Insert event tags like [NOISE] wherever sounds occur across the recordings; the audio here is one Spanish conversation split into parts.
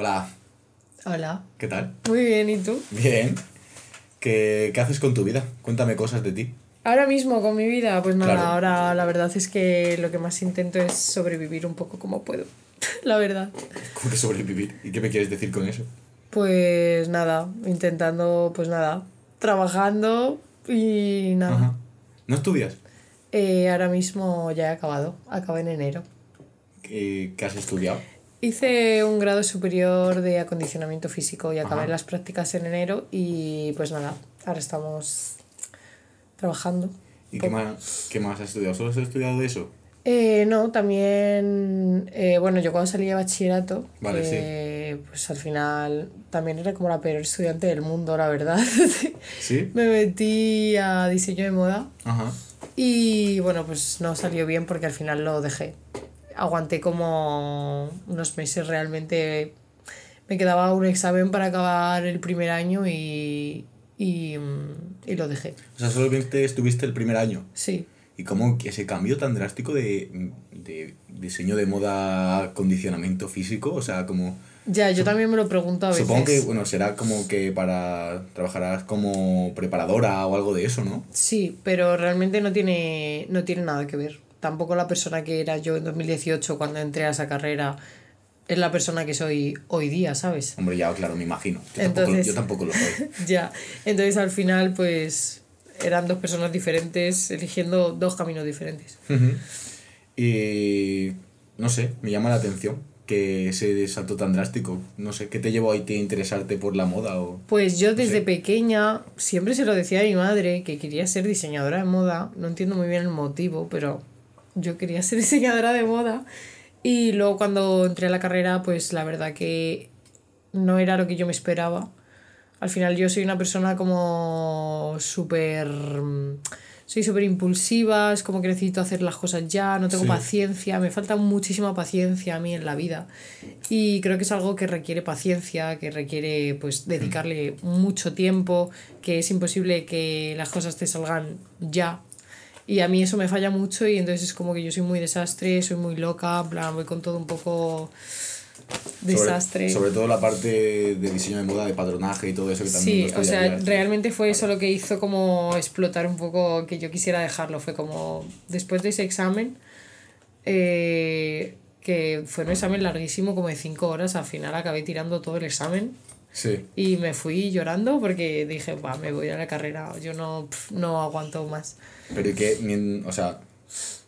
Hola, Hola. ¿qué tal? Muy bien, ¿y tú? Bien. ¿Qué, qué haces con tu vida? Cuéntame cosas de ti. Ahora mismo con mi vida, pues nada, Claro. ahora la verdad es que lo que más intento es sobrevivir un poco como puedo. [LAUGHS] la verdad. ¿Cómo que sobrevivir? ¿Y qué me quieres decir con eso? Pues nada, intentando, pues nada, trabajando y nada. Ajá. ¿No estudias? Eh, ahora mismo ya he acabado, acabé en enero. ¿Qué, qué has estudiado? Hice un grado superior de acondicionamiento físico y acabé Ajá. las prácticas en enero y pues nada, ahora estamos trabajando. ¿Y qué más, qué más has estudiado? ¿Solo has estudiado eso? Eh, no, también, eh, bueno, yo cuando salí de bachillerato, Vale, eh, pues al final también era como la peor estudiante del mundo, la verdad. [LAUGHS] ¿Sí? Me metí a diseño de moda Ajá. y bueno, pues no salió bien porque al final lo dejé. Aguanté como unos meses realmente. Me quedaba un examen para acabar el primer año y, y, y lo dejé. O sea, solamente estuviste el primer año. Sí. ¿Y cómo ese cambio tan drástico de, de diseño de moda, acondicionamiento físico? O sea, como... Ya, yo también me lo pregunto a veces. Supongo que, bueno, será como que para... Trabajarás como preparadora o algo de eso, ¿no? Sí, pero realmente no tiene, no tiene nada que ver. Tampoco la persona que era yo en 2018 cuando entré a esa carrera es la persona que soy hoy día, ¿sabes? Hombre, ya, claro, me imagino. Yo, tampoco, Entonces- yo tampoco lo soy. [LAUGHS] ya. Entonces al final, pues eran dos personas diferentes eligiendo dos caminos diferentes. Y no sé, me llama la atención que ese salto tan drástico. No sé, ¿qué te llevó a ti a interesarte por la moda? O... Pues yo desde pequeña siempre se lo decía a mi madre que quería ser diseñadora de moda. No entiendo muy bien el motivo, pero yo quería [LAUGHS] ser diseñadora de moda. Y luego cuando entré a la carrera, pues la verdad que no era lo que yo me esperaba. Al final yo soy una persona como súper... mm, Soy súper impulsiva, es como que necesito hacer las cosas ya, no tengo Sí. paciencia, me falta muchísima paciencia a mí en la vida. Y creo que es algo que requiere paciencia, que requiere pues dedicarle mucho tiempo, que es imposible que las cosas te salgan ya. Y a mí eso me falla mucho y entonces es como que yo soy muy desastre, soy muy loca, en plan, voy con todo un poco desastre. Sobre, sobre todo la parte de diseño de moda, de patronaje y todo eso que también Sí, o sea, realmente fue eso lo que hizo como explotar un poco que yo quisiera dejarlo. Fue como después de ese examen, eh, que fue un examen larguísimo, como de cinco horas, al final acabé tirando todo el examen Sí. y me fui llorando porque dije, va, me voy a la carrera, yo no, pf, no aguanto más. Pero ¿y qué? O sea,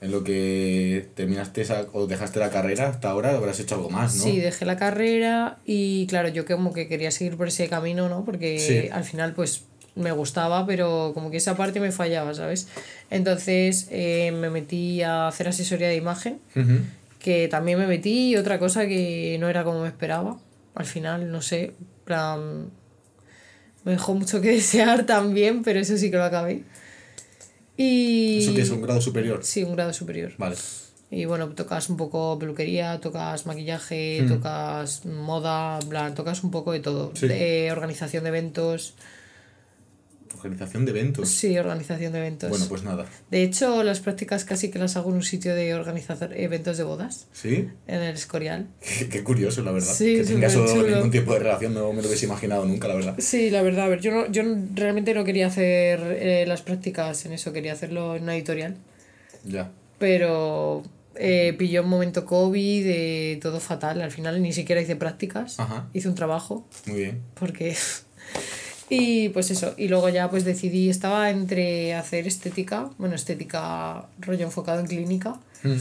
en lo que terminaste esa, o dejaste la carrera hasta ahora, habrás hecho algo más, ¿no? Sí, dejé la carrera y claro, yo como que quería seguir por ese camino, ¿no? Porque Sí. al final pues me gustaba, pero como que esa parte me fallaba, ¿sabes? Entonces eh, me metí a hacer asesoría de imagen, Ujú. que también me metí y otra cosa que no era como me esperaba. Al final, no sé, plan, me dejó mucho que [LAUGHS] desear también, pero eso sí que lo acabé. Y... ¿Eso que es un grado superior? Sí, un grado superior. Vale. Y bueno, tocas un poco peluquería, tocas maquillaje, Mm. tocas moda, plan, tocas un poco de todo. Sí. De organización de eventos. Organización de eventos. Sí, organización de eventos. Bueno, pues nada. De hecho, las prácticas casi que las hago en un sitio de organizar eventos de bodas, ¿Sí? en el Escorial. Qué, qué curioso, la verdad. Sí, que tengas ningún tipo de relación, no me lo hubiese imaginado nunca, la verdad. Sí, la verdad, a ver, yo, no, yo realmente no quería hacer eh, las prácticas en eso, quería hacerlo en una editorial. Ya. Pero eh, pilló un momento COVID, eh, todo fatal. Al final ni siquiera hice prácticas, Ajá. hice un trabajo. Muy bien. porque [LAUGHS] y pues eso y luego ya pues decidí estaba entre hacer estética bueno estética rollo enfocado en clínica Mm.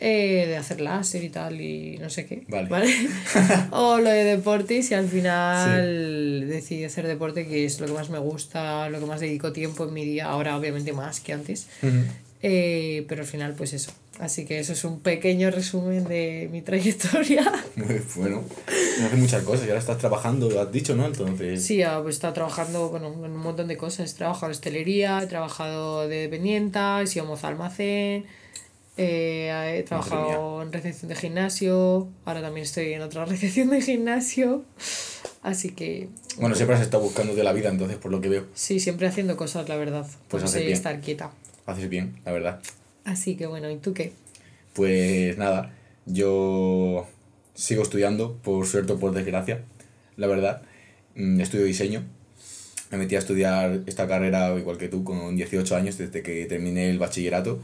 eh, de hacer láser y tal y no sé qué Vale. [LAUGHS] o lo de deportes y al final decidí hacer deporte que es lo que más me gusta lo que más dedico tiempo en mi día ahora obviamente más que antes. Eh, pero al final pues eso así que eso es un pequeño resumen de mi trayectoria Muy bueno. Haces muchas cosas y ahora estás trabajando, lo has dicho, ¿no? Entonces. Sí, ah, pues he estado trabajando bueno, en un montón de cosas. He trabajado en hostelería, he trabajado de dependienta, he sido moza almacén, eh, he trabajado en recepción de gimnasio, ahora también estoy en otra [LAUGHS] recepción de gimnasio. Así que Bueno, siempre has estado buscando de la vida, entonces, por lo que veo. sí, siempre haciendo cosas, la verdad. Pues no sé estar quieta. Haces bien, la verdad. Así que bueno, ¿y tú qué? Pues nada, yo sigo estudiando, por suerte o por desgracia, la verdad. Mm, Estudio diseño. Me metí a estudiar esta carrera, igual que tú, con 18 años, desde que terminé el bachillerato.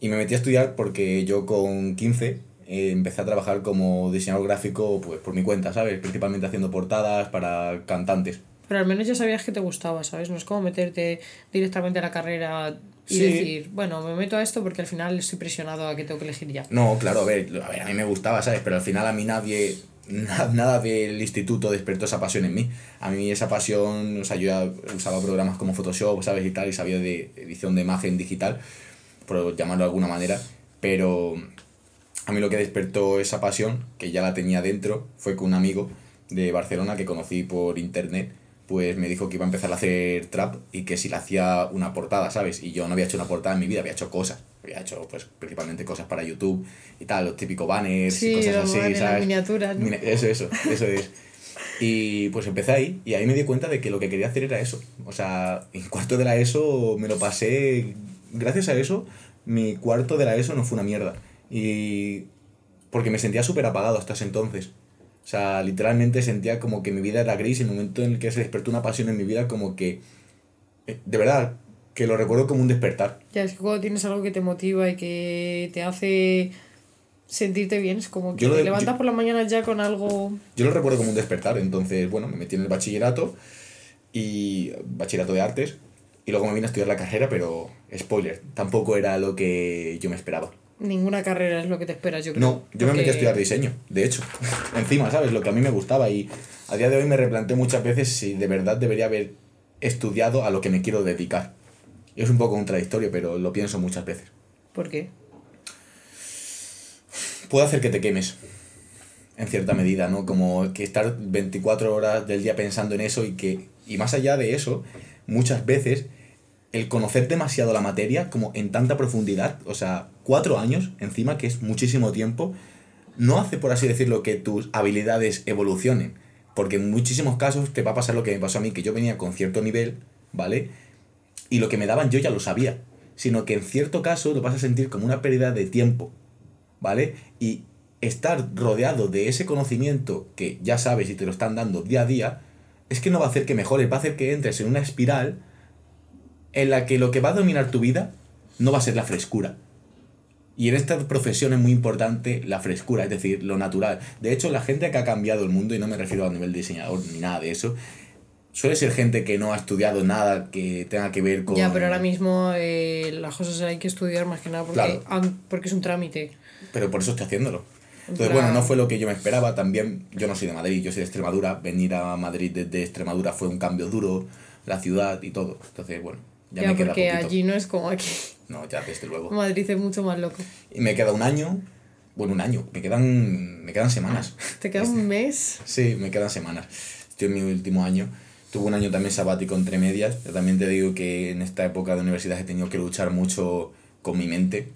Y me metí a estudiar porque yo con 15 eh, empecé a trabajar como diseñador gráfico pues, por mi cuenta, ¿sabes? Principalmente haciendo portadas para cantantes. Pero al menos ya sabías que te gustaba, ¿sabes? No es como meterte directamente a la carrera y Sí. decir, bueno, me meto a esto porque al final estoy presionado a que tengo que elegir ya. No, claro, a ver, a ver, a mí me gustaba, ¿sabes? Pero al final a mí nadie, na- nada del instituto despertó esa pasión en mí. A mí esa pasión, o sea, yo ya usaba programas como Photoshop, ¿sabes? Y tal, y sabía de edición de imagen digital, por llamarlo de alguna manera, pero a mí lo que despertó esa pasión, que ya la tenía dentro, fue que un amigo de Barcelona que conocí por internet, pues me dijo que iba a empezar a hacer trap y que si le hacía una portada, ¿sabes? Y yo no había hecho una portada en mi vida, había hecho cosas. Había hecho, pues, principalmente cosas para YouTube y tal, los típicos banners y Sí, cosas los así, banners, las ¿sabes? miniaturas, ¿no? Eso, eso, eso es. Y pues empecé ahí y ahí me di cuenta de que lo que quería hacer era eso. O sea, en cuarto de la ESO me lo pasé, gracias a eso, mi cuarto de la ESO no fue una mierda. Y porque me sentía súper apagado hasta ese entonces. O sea, literalmente sentía como que mi vida era gris y el momento en el que se despertó una pasión en mi vida como que, eh, de verdad, que lo recuerdo como un despertar. Ya es que cuando tienes algo que te motiva y que te hace sentirte bien, es como que Yo lo te de- levantas yo- por la mañana ya con algo... Yo lo recuerdo como un despertar, entonces, bueno, me metí en el bachillerato y bachillerato de artes y luego me vine a estudiar la carrera, pero spoiler, tampoco era lo que yo me esperaba. Ninguna carrera es lo que te esperas, yo creo. No, yo me metí a estudiar diseño, de hecho. [LAUGHS] Encima, ¿sabes? Lo que a mí me gustaba y a día de hoy me replanteé muchas veces si de verdad debería haber estudiado a lo que me quiero dedicar. Es un poco contradictorio, pero lo pienso muchas veces. ¿Por qué? puede hacer que te quemes en cierta medida, ¿no? Como que estar 24 horas del día pensando en eso y que, y más allá de eso, muchas veces el conocer demasiado la materia, como en tanta profundidad, o sea, cuatro años encima, que es muchísimo tiempo, no hace, por así decirlo, que tus habilidades evolucionen. Porque en muchísimos casos te va a pasar lo que me pasó a mí, que yo venía con cierto nivel, ¿vale? Y lo que me daban yo ya lo sabía. Sino que en cierto caso lo vas a sentir como una pérdida de tiempo. ¿vale? Y estar rodeado de ese conocimiento que ya sabes y te lo están dando día a día, es que no va a hacer que mejores, va a hacer que entres en una espiral en la que lo que va a dominar tu vida no va a ser la frescura. Y en esta profesión es muy importante la frescura, es decir, lo natural. De hecho, la gente que ha cambiado el mundo, y no me refiero a nivel de diseñador ni nada de eso, suele ser gente que no ha estudiado nada que tenga que ver con... Ya, pero ahora mismo eh, las cosas hay que estudiar más que nada porque, Claro. porque es un trámite. Pero por eso estoy haciéndolo. Entonces, bueno, no fue lo que yo me esperaba. También, yo no soy de Madrid, yo soy de Extremadura. Venir a Madrid desde Extremadura fue un cambio duro, la ciudad y todo. Entonces, bueno, ya, Ya, me queda porque poquito. allí no es como aquí. No, ya desde luego. Madrid es mucho más loco. Y me queda un año, bueno, un año, me quedan, me quedan semanas. Te queda un mes. Sí, me quedan semanas. Estoy en mi último año. Tuve un año también sabático entre medias. Yo también te digo que en esta época de universidad he tenido que luchar mucho con mi mente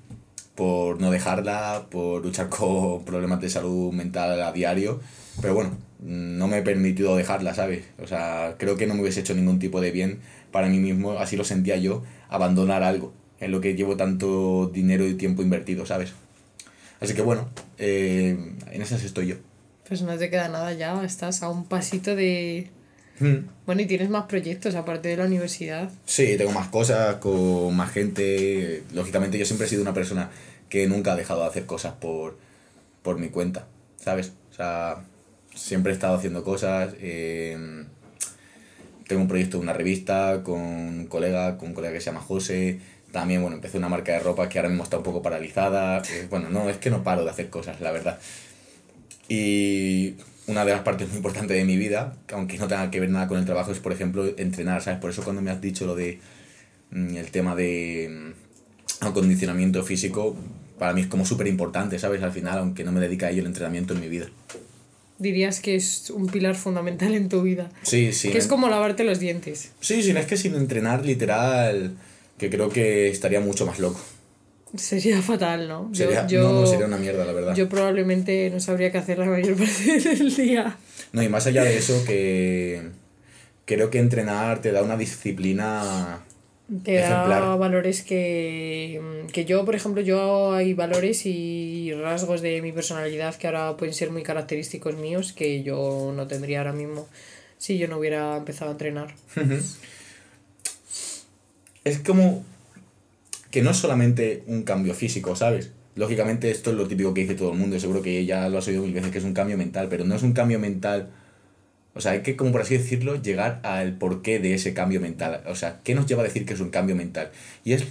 por no dejarla, por luchar [LAUGHS] con problemas de salud mental a diario. Pero bueno, no me he permitido dejarla, ¿sabes? O sea, creo que no me hubiese hecho ningún tipo de bien para mí mismo, así lo sentía yo, abandonar algo en lo que llevo tanto dinero y tiempo invertido, ¿sabes? Así que bueno, eh, en esas estoy yo. Pues no te queda nada ya, estás a un pasito de... Hmm. Bueno, y tienes más proyectos aparte de la universidad. Sí, tengo más cosas, con más gente. Lógicamente yo siempre he sido una persona que nunca ha dejado de hacer cosas por, por mi cuenta, ¿sabes? O sea, siempre he estado haciendo cosas. eh, tengo un proyecto de una revista con un colega, con un colega que se llama José. También, bueno, empecé una marca de ropa que ahora mismo está un poco paralizada. eh, bueno, no, es que no paro de hacer cosas, la verdad. Y una de las partes muy importantes de mi vida, que aunque no tenga que ver nada con el trabajo, es, por ejemplo, entrenar, ¿sabes? Por eso cuando me has dicho lo de mm, el tema de mm, acondicionamiento físico, para mí es como súper importante, ¿sabes? Al final, aunque no me dedique a ello el entrenamiento en mi vida. Dirías que es un pilar fundamental en tu vida. Sí, sí. Que es como lavarte los dientes. Sí, sí, es que sin entrenar literal, que creo que estaría mucho más loco. Sería fatal, ¿no? Sería, yo, no, no, sería una mierda, la verdad. yo probablemente no sabría qué hacer la mayor [LAUGHS] parte del día. No, y más allá de eso, que creo que entrenar te da una disciplina Te da valores que, que yo, por ejemplo, yo hay valores y rasgos de mi personalidad que ahora pueden ser muy característicos míos que yo no tendría ahora mismo si yo no hubiera empezado a entrenar. Es como que no es solamente un cambio físico, ¿sabes? Lógicamente esto es lo típico que dice todo el mundo, seguro que ya lo has oído mil veces, que es un cambio mental, pero no es un cambio mental... O sea, hay que, como por así decirlo, llegar al porqué de ese cambio mental. O sea, ¿qué nos lleva a decir que es un cambio mental? Y es,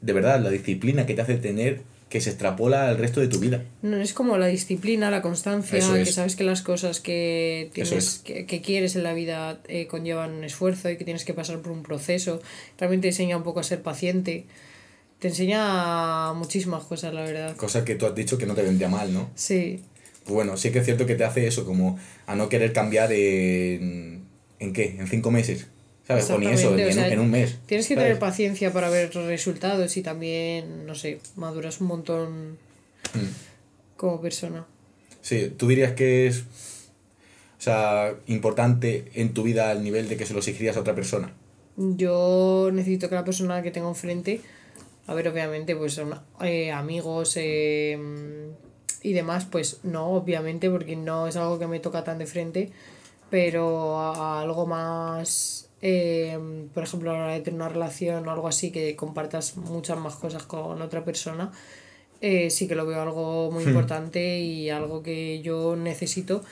de verdad, la disciplina que te hace tener que se extrapola al resto de tu vida. No es como la disciplina, la constancia, Eso que es. sabes que las cosas que tienes, es. que, que quieres en la vida eh, conllevan un esfuerzo y que tienes que pasar por un proceso. También te enseña un poco a ser paciente. Te enseña muchísimas cosas, la verdad. Cosa que tú has dicho que no te vendría mal, ¿no? Sí, Pues bueno, sí que es cierto que te hace eso, como a no querer cambiar en... ¿En qué? ¿En cinco meses? ¿Sabes? O ni eso, ni en, sea, en un mes. Tienes que ¿sabes? tener paciencia para ver resultados y también, no sé, maduras un montón Mm. como persona. Sí, tú dirías que es... O sea, importante en tu vida al nivel de que se lo exigirías a otra persona. Yo necesito que la persona que tengo enfrente, a ver, obviamente, pues son eh, amigos eh, y demás, pues no, obviamente, porque no es algo que me toca tan de frente, pero a, a algo más, eh, por ejemplo, a la hora de tener una relación o algo así, que compartas muchas más cosas con otra persona, eh, sí que lo veo algo muy importante y algo que yo necesito,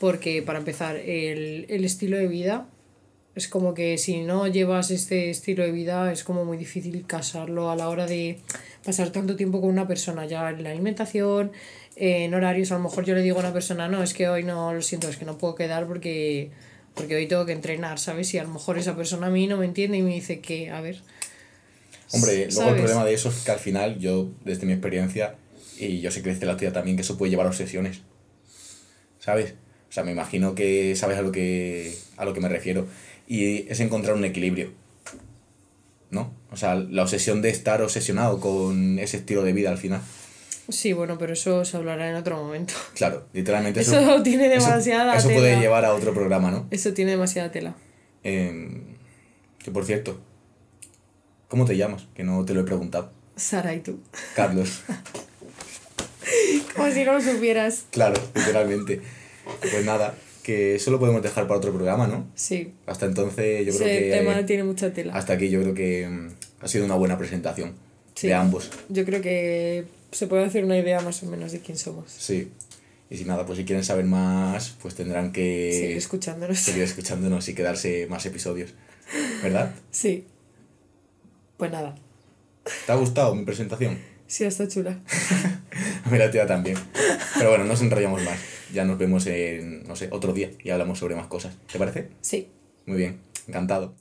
porque para empezar, el, el estilo de vida es como que si no llevas este estilo de vida es como muy difícil casarlo a la hora de pasar tanto tiempo con una persona, ya en la alimentación, en horarios, a lo mejor yo le digo a una persona, no, es que hoy no, lo siento, es que no puedo quedar porque, porque hoy tengo que entrenar, ¿sabes? Y a lo mejor esa persona a mí no me entiende y me dice que, a ver, Hombre, luego el ¿sabes? problema de eso es que al final yo, desde mi experiencia, y yo sé que desde la tuya también, que eso puede llevar a obsesiones. ¿Sabes? O sea, me imagino que sabes a lo que, a lo que me refiero. Y es encontrar un equilibrio. ¿No? O sea, la obsesión de estar obsesionado con ese estilo de vida al final. sí, bueno, pero eso se hablará en otro momento. Claro, literalmente eso. Eso tiene eso- demasiada Eso, puede tela. llevar a otro programa, ¿no? Eso tiene demasiada tela. Em, que por cierto, ¿cómo te llamas? Que no te lo he preguntado. Sara y tú. Carlos. [LAUGHS] Como si no lo supieras. Claro, literalmente. Pues nada, que eso lo podemos dejar para otro programa, ¿no? Sí. Hasta entonces yo creo que... tema tiene mucha tela. Hasta aquí yo creo que mm, ha sido una buena presentación Sí. de ambos. Yo creo que se puede hacer una idea más o menos de quién somos. Sí. Y si nada, pues si quieren saber más, pues tendrán que Seguir escuchándonos. seguir escuchándonos y quedarse más episodios. ¿Verdad? Sí. Pues nada. ¿Te ha gustado mi presentación? Sí, está chula. [LAUGHS] A mí la tía también. Pero bueno, no nos enrollamos más. Ya nos vemos en, no sé, otro día y hablamos sobre más cosas. ¿Te parece? Sí. Muy bien, encantado.